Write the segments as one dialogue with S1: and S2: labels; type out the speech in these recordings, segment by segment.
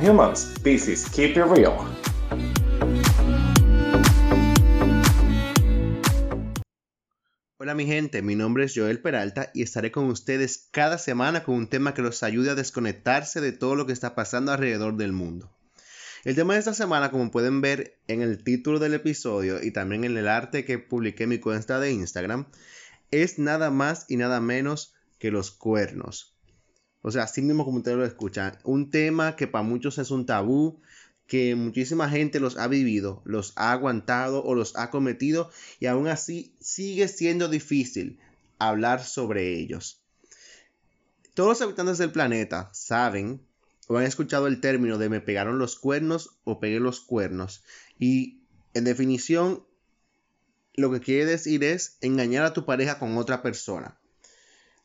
S1: humans. Keep it real.
S2: Hola mi gente, mi nombre es Joel Peralta y estaré con ustedes cada semana con un tema que los ayude a desconectarse de todo lo que está pasando alrededor del mundo. El tema de esta semana, como pueden ver en el título del episodio y también en el arte que publiqué en mi cuenta de Instagram, es nada más y nada menos que los cuernos. O sea, así mismo como ustedes lo escuchan, un tema que para muchos es un tabú, que muchísima gente los ha vivido, los ha aguantado o los ha cometido y aún así sigue siendo difícil hablar sobre ellos. Todos los habitantes del planeta saben o han escuchado el término de me pegaron los cuernos o pegué los cuernos. Y en definición, lo que quiere decir es engañar a tu pareja con otra persona.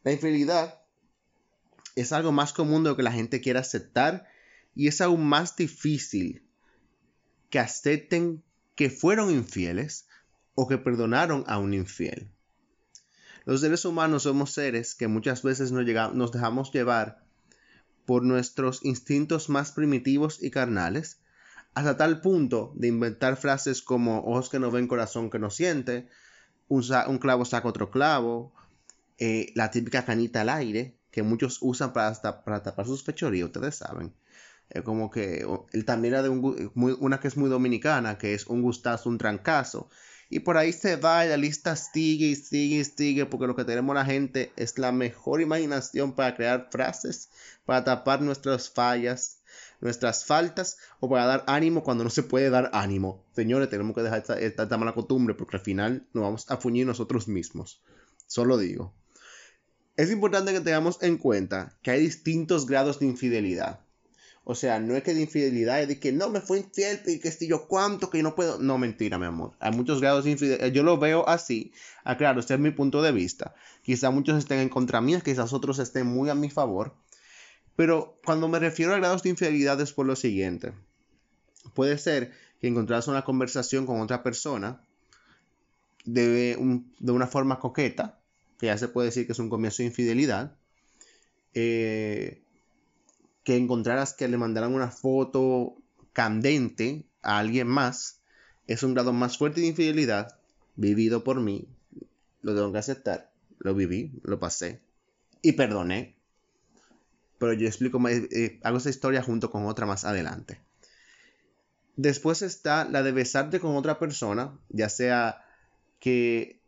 S2: La infidelidad es algo más común de lo que la gente quiere aceptar y es aún más difícil que acepten que fueron infieles o que perdonaron a un infiel. Los seres humanos somos seres que muchas veces nos, nos dejamos llevar por nuestros instintos más primitivos y carnales, hasta tal punto de inventar frases como ojos que no ven, corazón que no siente, un, clavo saca otro clavo, eh, la típica canita al aire, que muchos usan para, para tapar sus fechorías, ustedes saben. Es como que también era de una que es muy dominicana, que es un gustazo, un trancazo. Y por ahí se va y la lista sigue y sigue y sigue, porque lo que tenemos la gente es la mejor imaginación para crear frases, para tapar nuestras fallas, nuestras faltas o para dar ánimo cuando no se puede dar ánimo. Señores, tenemos que dejar esta, mala costumbre porque al final nos vamos a fuñir nosotros mismos. Solo digo. Es importante que tengamos en cuenta que hay distintos grados de infidelidad. O sea, no es que de infidelidad, es de que no me fue infiel y que si yo cuánto, que no puedo. No, mentira, mi amor. Hay muchos grados de infidelidad. Yo lo veo así. Ah, claro, este es mi punto de vista. Quizá muchos estén en contra mía, quizás otros estén muy a mi favor. Pero cuando me refiero a grados de infidelidad es por lo siguiente. Puede ser que encontrás una conversación con otra persona de una forma coqueta, que ya se puede decir que es un comienzo de infidelidad. Eh, que encontraras que le mandaran una foto candente a alguien más es un grado más fuerte de infidelidad vivido por mí. Lo tengo que aceptar. Lo viví, lo pasé y perdoné. Pero yo explico, eh, hago esa historia junto con otra más adelante. Después está la de besarte con otra persona, ya sea que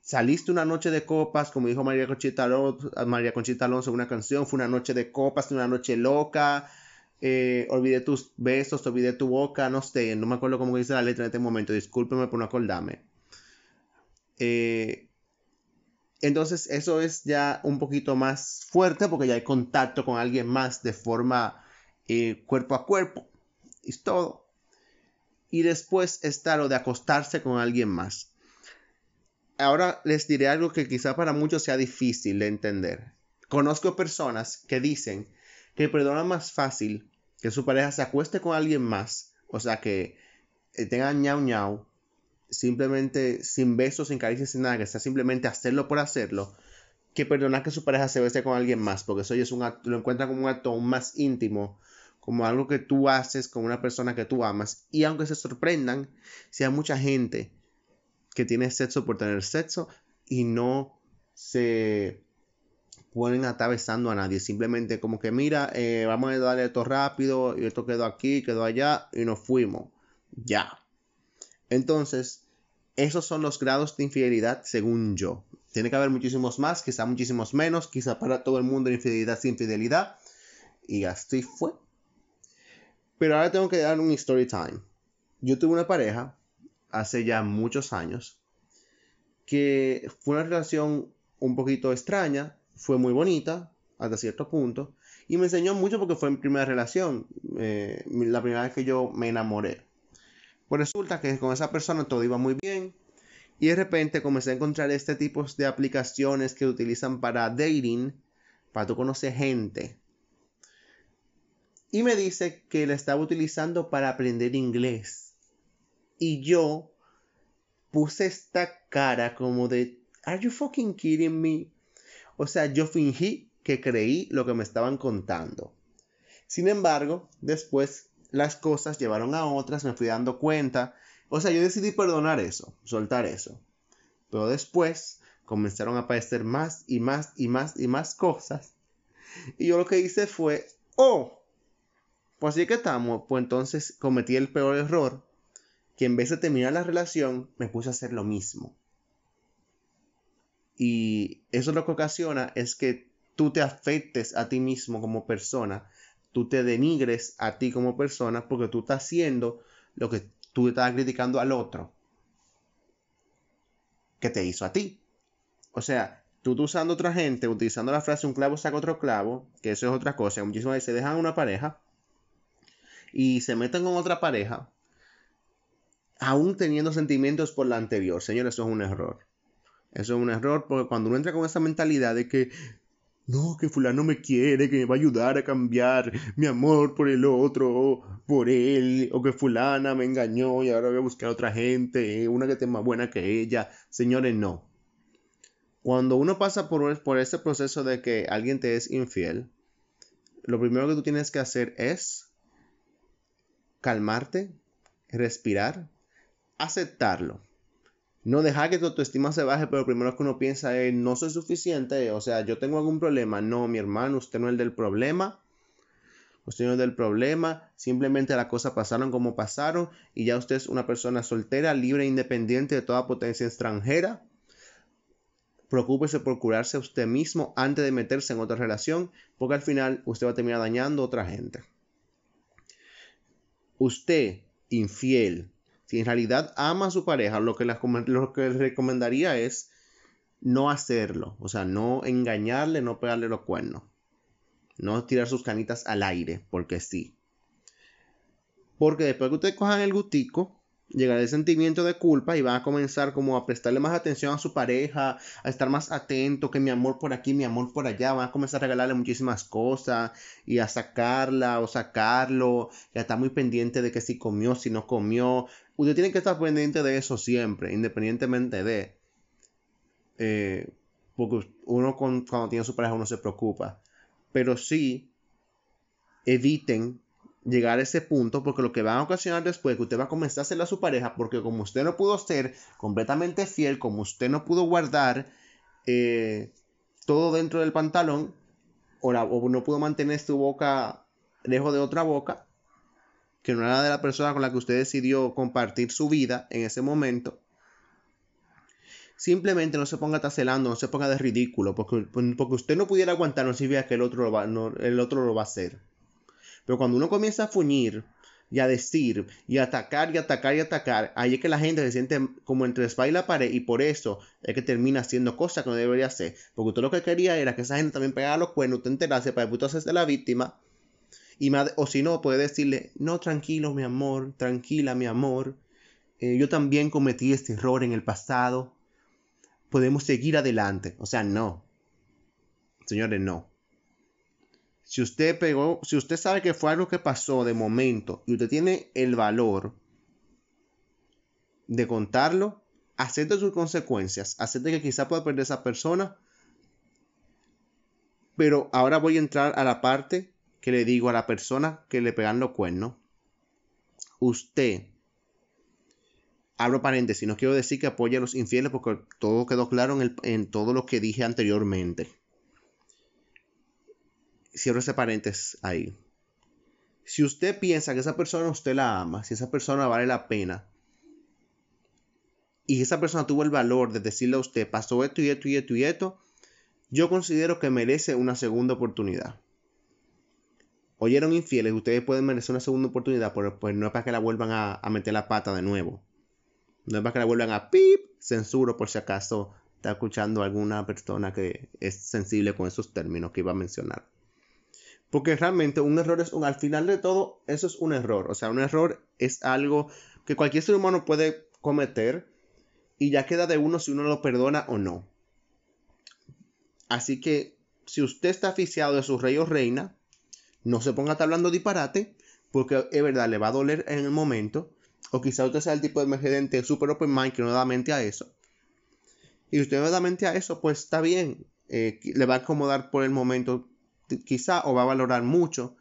S2: saliste una noche de copas, como dijo María Conchita Alonso, María Conchita Alonso una canción, fue una noche de copas, una noche loca, eh, olvidé tus besos, olvidé tu boca, no sé, no me acuerdo cómo dice la letra en este momento, discúlpeme por no acordarme. Eh, entonces eso es ya un poquito más fuerte porque ya hay contacto con alguien más de forma eh, cuerpo a cuerpo, es todo. Y después está lo de acostarse con alguien más ahora les diré algo que quizá para muchos sea difícil de entender. Conozco personas que dicen que perdonan más fácil que su pareja se acueste con alguien más, o sea que eh, tengan ñau ñau, simplemente sin besos, sin caricias, sin nada, que sea simplemente hacerlo por hacerlo, que perdonar que su pareja se bese con alguien más, porque eso es un lo encuentran como un acto más íntimo, como algo que tú haces con una persona que tú amas, y aunque se sorprendan, si hay mucha gente que tiene sexo por tener sexo y no se ponen atravesando a nadie. Simplemente como que mira, eh, vamos a darle esto rápido y esto quedó aquí, quedó allá y nos fuimos. Ya. Entonces, esos son los grados de infidelidad según yo. Tiene que haber muchísimos más, quizá muchísimos menos, quizá para todo el mundo infidelidad sin infidelidad. Y así fue. Pero ahora tengo que dar un story time. Yo tuve una pareja hace ya muchos años, que fue una relación un poquito extraña, fue muy bonita hasta cierto punto, y me enseñó mucho porque fue mi primera relación, eh, la primera vez que yo me enamoré. Pues resulta que con esa persona todo iba muy bien, y de repente comencé a encontrar este tipo de aplicaciones que utilizan para dating, para tú conocer gente. Y me dice que la estaba utilizando para aprender inglés. Y yo puse esta cara como de, ¿Are you fucking kidding me? O sea, yo fingí que creí lo que me estaban contando. Sin embargo, después las cosas llevaron a otras, me fui dando cuenta. O sea, yo decidí perdonar eso, soltar eso. Pero después comenzaron a aparecer más y más y más y más cosas. Y yo lo que hice fue, oh, pues así que estamos, pues entonces cometí el peor error, que en vez de terminar la relación, me puse a hacer lo mismo. Y eso lo que ocasiona es que tú te afectes a ti mismo como persona, tú te denigres a ti como persona porque tú estás haciendo lo que tú estabas criticando al otro que te hizo a ti. O sea, tú, tú usando otra gente, utilizando la frase un clavo saca otro clavo, que eso es otra cosa. Muchísimas veces se dejan una pareja y se meten con otra pareja, aún teniendo sentimientos por la anterior. Señor, eso es un error. Eso es un error porque cuando uno entra con esa mentalidad de que no, que fulano me quiere, que me va a ayudar a cambiar mi amor por el otro, por él, o que fulana me engañó y ahora voy a buscar a otra gente, una que esté más buena que ella. Señores, no. Cuando uno pasa por, por ese proceso de que alguien te es infiel, lo primero que tú tienes que hacer es calmarte, respirar, aceptarlo no dejar que tu autoestima se baje, pero primero que uno piensa es, no soy suficiente, o sea, yo tengo algún problema. No, mi hermano, usted no es el del problema. Usted no es del problema, simplemente las cosas pasaron como pasaron y ya usted es una persona soltera, libre e independiente de toda potencia extranjera. Preocúpese por curarse a usted mismo antes de meterse en otra relación, porque al final usted va a terminar dañando a otra gente. Usted, infiel, si en realidad ama a su pareja, lo que, les, lo que recomendaría es no hacerlo. O sea, no engañarle, no pegarle los cuernos. No tirar sus canitas al aire, porque sí. Porque después que ustedes cojan el gustico, llegará el sentimiento de culpa y van a comenzar como a prestarle más atención a su pareja, a estar más atento, que mi amor por aquí, mi amor por allá, van a comenzar a regalarle muchísimas cosas y a sacarla o sacarlo, y a estar muy pendiente de que si comió, si no comió. Usted tiene que estar pendiente de eso siempre, independientemente de... Eh, porque uno cuando tiene su pareja uno se preocupa. Pero sí, eviten llegar a ese punto porque lo que va a ocasionar después es que usted va a comenzar a hacerle a su pareja porque como usted no pudo ser completamente fiel, como usted no pudo guardar eh, todo dentro del pantalón o, o, no pudo mantener su boca lejos de otra boca, que no era de la persona con la que usted decidió compartir su vida en ese momento, simplemente no se ponga tacelando, no se ponga de ridículo, porque, porque usted no pudiera aguantar, no significa que el otro va, el otro lo va a hacer. Pero cuando uno comienza a fuñir y a decir y a atacar y atacar y atacar, ahí es que la gente se siente como entre espalda y la pared y por eso es que termina haciendo cosas que no debería hacer. Porque usted lo que quería era que esa gente también pegara los cuernos, usted enterase para que usted la víctima. Y o si no, puede decirle, no, tranquilo, mi amor, tranquila, mi amor. Eh, yo también cometí este error en el pasado. Podemos seguir adelante. O sea, no. Señores, no. Si usted pegó, si usted sabe que fue algo que pasó de momento y usted tiene el valor de contarlo, acepte sus consecuencias, acepte que quizá pueda perder esa persona. Pero ahora voy a entrar a la parte que le digo a la persona que le pegan los cuernos. Usted, abro paréntesis, no quiero decir que apoye a los infieles porque todo quedó claro en, en todo lo que dije anteriormente cierro ese paréntesis ahí. Si usted piensa que esa persona usted la ama, si esa persona vale la pena, y esa persona tuvo el valor de decirle a usted, pasó esto y esto y esto y esto, yo considero que merece una segunda oportunidad. Oyeron infieles, ustedes pueden merecer una segunda oportunidad, pero pues no es para que la vuelvan a, meter la pata de nuevo. No es para que la vuelvan a pip, censuro por si acaso está escuchando alguna persona que es sensible con esos términos que iba a mencionar. Porque realmente un error es un, al final de todo, eso es un error. O sea, un error es algo que cualquier ser humano puede cometer y ya queda de uno si uno lo perdona o no. Así que si usted está aficiado de su rey o reina, no se ponga a estar hablando disparate, porque es verdad, le va a doler en el momento. O quizá usted sea el tipo de gente super open mind que no da mente a eso. Y usted no da mente a eso, pues está bien. Eh, le va a acomodar por el momento quizá o va a valorar mucho,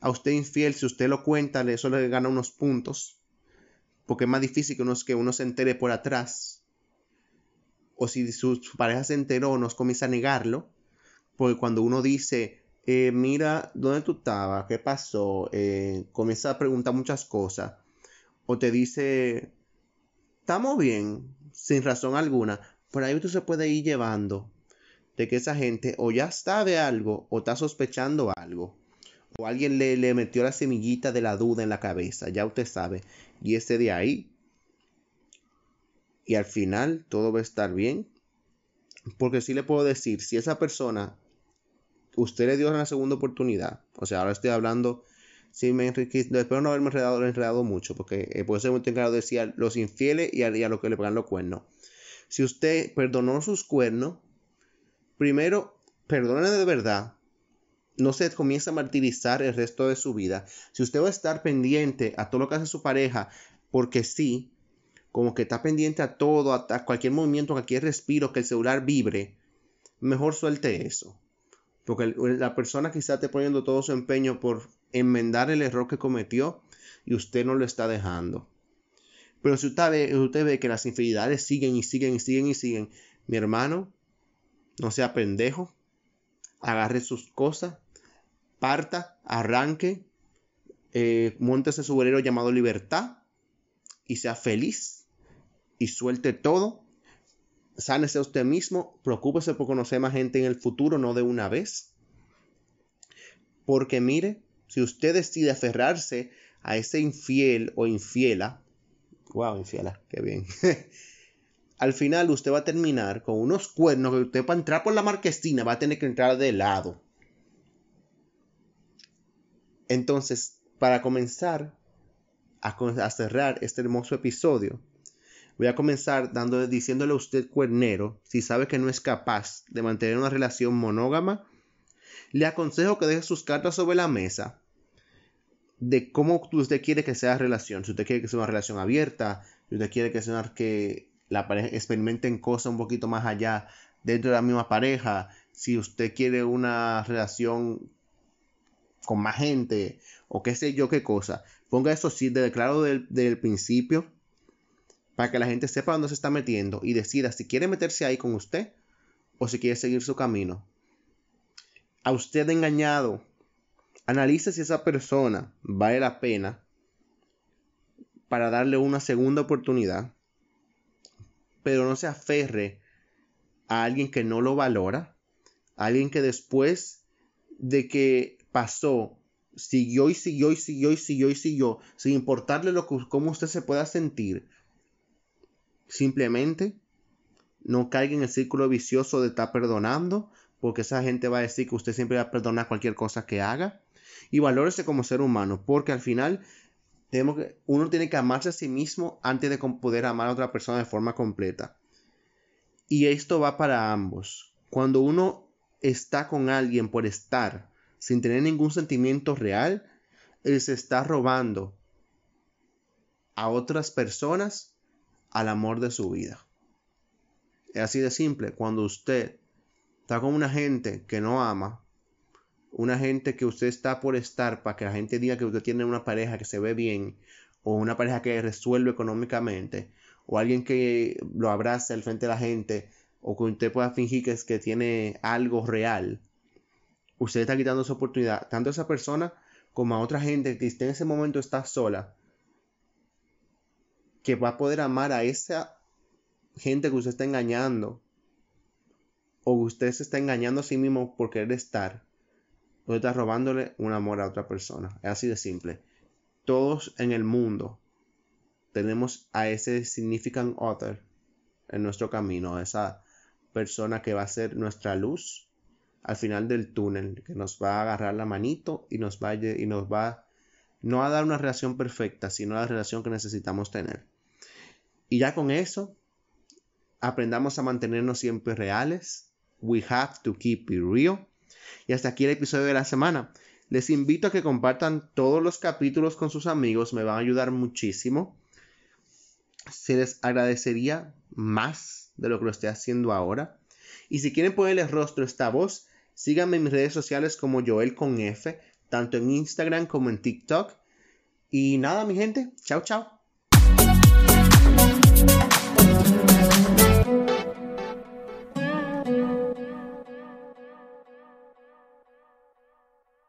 S2: a usted infiel, si usted lo cuenta, eso le gana unos puntos. Porque es más difícil que uno, que uno se entere por atrás. O si su, pareja se enteró, nos comienza a negarlo. Porque cuando uno dice, eh, mira, ¿dónde tú estabas? ¿Qué pasó? Eh, comienza a preguntar muchas cosas. O te dice, estamos bien, sin razón alguna. Por ahí tú se puede ir llevando de que esa gente o ya sabe algo o está sospechando algo. O alguien le, le metió la semillita de la duda en la cabeza, ya usted sabe. Y ese de ahí. Y al final todo va a estar bien. Porque si le puedo decir, si esa persona, usted le dio una segunda oportunidad. O sea, ahora estoy hablando, si me espero no haberme enredado, enredado mucho, porque eh, puede ser muy claro decir los infieles y a, y a los que le pegan los cuernos. Si usted perdonó sus cuernos, primero, perdone de verdad. No se comienza a martirizar el resto de su vida. Si usted va a estar pendiente a todo lo que hace su pareja, porque sí, como que está pendiente a todo, a, cualquier movimiento, a cualquier respiro, que el celular vibre, mejor suelte eso. Porque la persona quizá esté poniendo todo su empeño por enmendar el error que cometió y usted no lo está dejando. Pero si usted ve, usted ve que las infidelidades siguen y siguen y siguen y siguen, mi hermano, no sea pendejo, agarre sus cosas, parta, arranque, eh, montese su bolero llamado libertad. Y sea feliz. Y suelte todo. Sánese usted mismo, preocúpese por conocer más gente en el futuro, no de una vez. Porque mire, si usted decide aferrarse a ese infiel o infiela, wow, infiela, qué bien. al final usted va a terminar con unos cuernos que usted para entrar por la marquesina va a tener que entrar de lado. Entonces, para comenzar a, cerrar este hermoso episodio, voy a comenzar diciéndole a usted cuernero, si sabe que no es capaz de mantener una relación monógama, le aconsejo que deje sus cartas sobre la mesa de cómo usted quiere que sea la relación. Si usted quiere que sea una relación abierta, si usted quiere que sea una, que la pareja experimenten cosas un poquito más allá dentro de la misma pareja, si usted quiere una relación con más gente o qué sé yo qué cosa, ponga eso sí de claro desde el principio para que la gente sepa dónde se está metiendo y decida si quiere meterse ahí con usted o si quiere seguir su camino. A usted engañado, analice si esa persona vale la pena para darle una segunda oportunidad pero no se aferre a alguien que no lo valora, a alguien que después de que pasó, siguió y siguió y siguió y siguió y siguió, sin importarle lo que, cómo usted se pueda sentir, simplemente no caiga en el círculo vicioso de estar perdonando, porque esa gente va a decir que usted siempre va a perdonar cualquier cosa que haga, y valórese como ser humano, porque al final que, uno tiene que amarse a sí mismo antes de poder amar a otra persona de forma completa. Y esto va para ambos. Cuando uno está con alguien por estar, sin tener ningún sentimiento real, él se está robando a otras personas al amor de su vida. Es así de simple. Cuando usted está con una gente que no ama, una gente que usted está por estar para que la gente diga que usted tiene una pareja que se ve bien o una pareja que resuelve económicamente o alguien que lo abrace al frente de la gente o que usted pueda fingir que, es, que tiene algo real, usted está quitando su oportunidad tanto a esa persona como a otra gente que en ese momento está sola, que va a poder amar a esa gente que usted está engañando o usted se está engañando a sí mismo por querer estar Usted está robándole un amor a otra persona. Es así de simple. Todos en el mundo tenemos a ese significant other en nuestro camino, esa persona que va a ser nuestra luz al final del túnel, que nos va a agarrar la manito y nos va y nos va no a dar una relación perfecta, sino la relación que necesitamos tener. Y ya con eso, aprendamos a mantenernos siempre reales. We have to keep it real. Y hasta aquí el episodio de la semana. Les invito a que compartan todos los capítulos con sus amigos, me van a ayudar muchísimo. Se les agradecería más de lo que lo estoy haciendo ahora. Y si quieren ponerle rostro a esta voz, síganme en mis redes sociales como Joel con F tanto en Instagram como en TikTok. Y nada, mi gente, chao, chao.